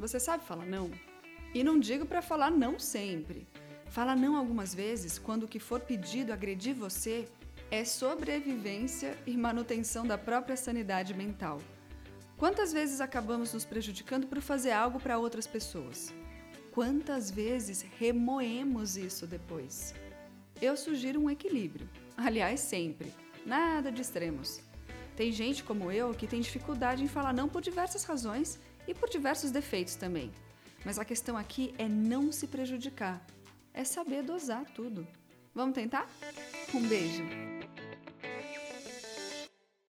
Você sabe falar não? E não digo para falar não sempre. Fala não algumas vezes quando o que for pedido agredir você é sobrevivência e manutenção da própria sanidade mental. Quantas vezes acabamos nos prejudicando por fazer algo para outras pessoas? Quantas vezes remoemos isso depois? Eu sugiro um equilíbrio. Aliás, sempre. Nada de extremos. Tem gente como eu que tem dificuldade em falar não por diversas razões e por diversos defeitos também. Mas a questão aqui é não se prejudicar. É saber dosar tudo. Vamos tentar? Um beijo!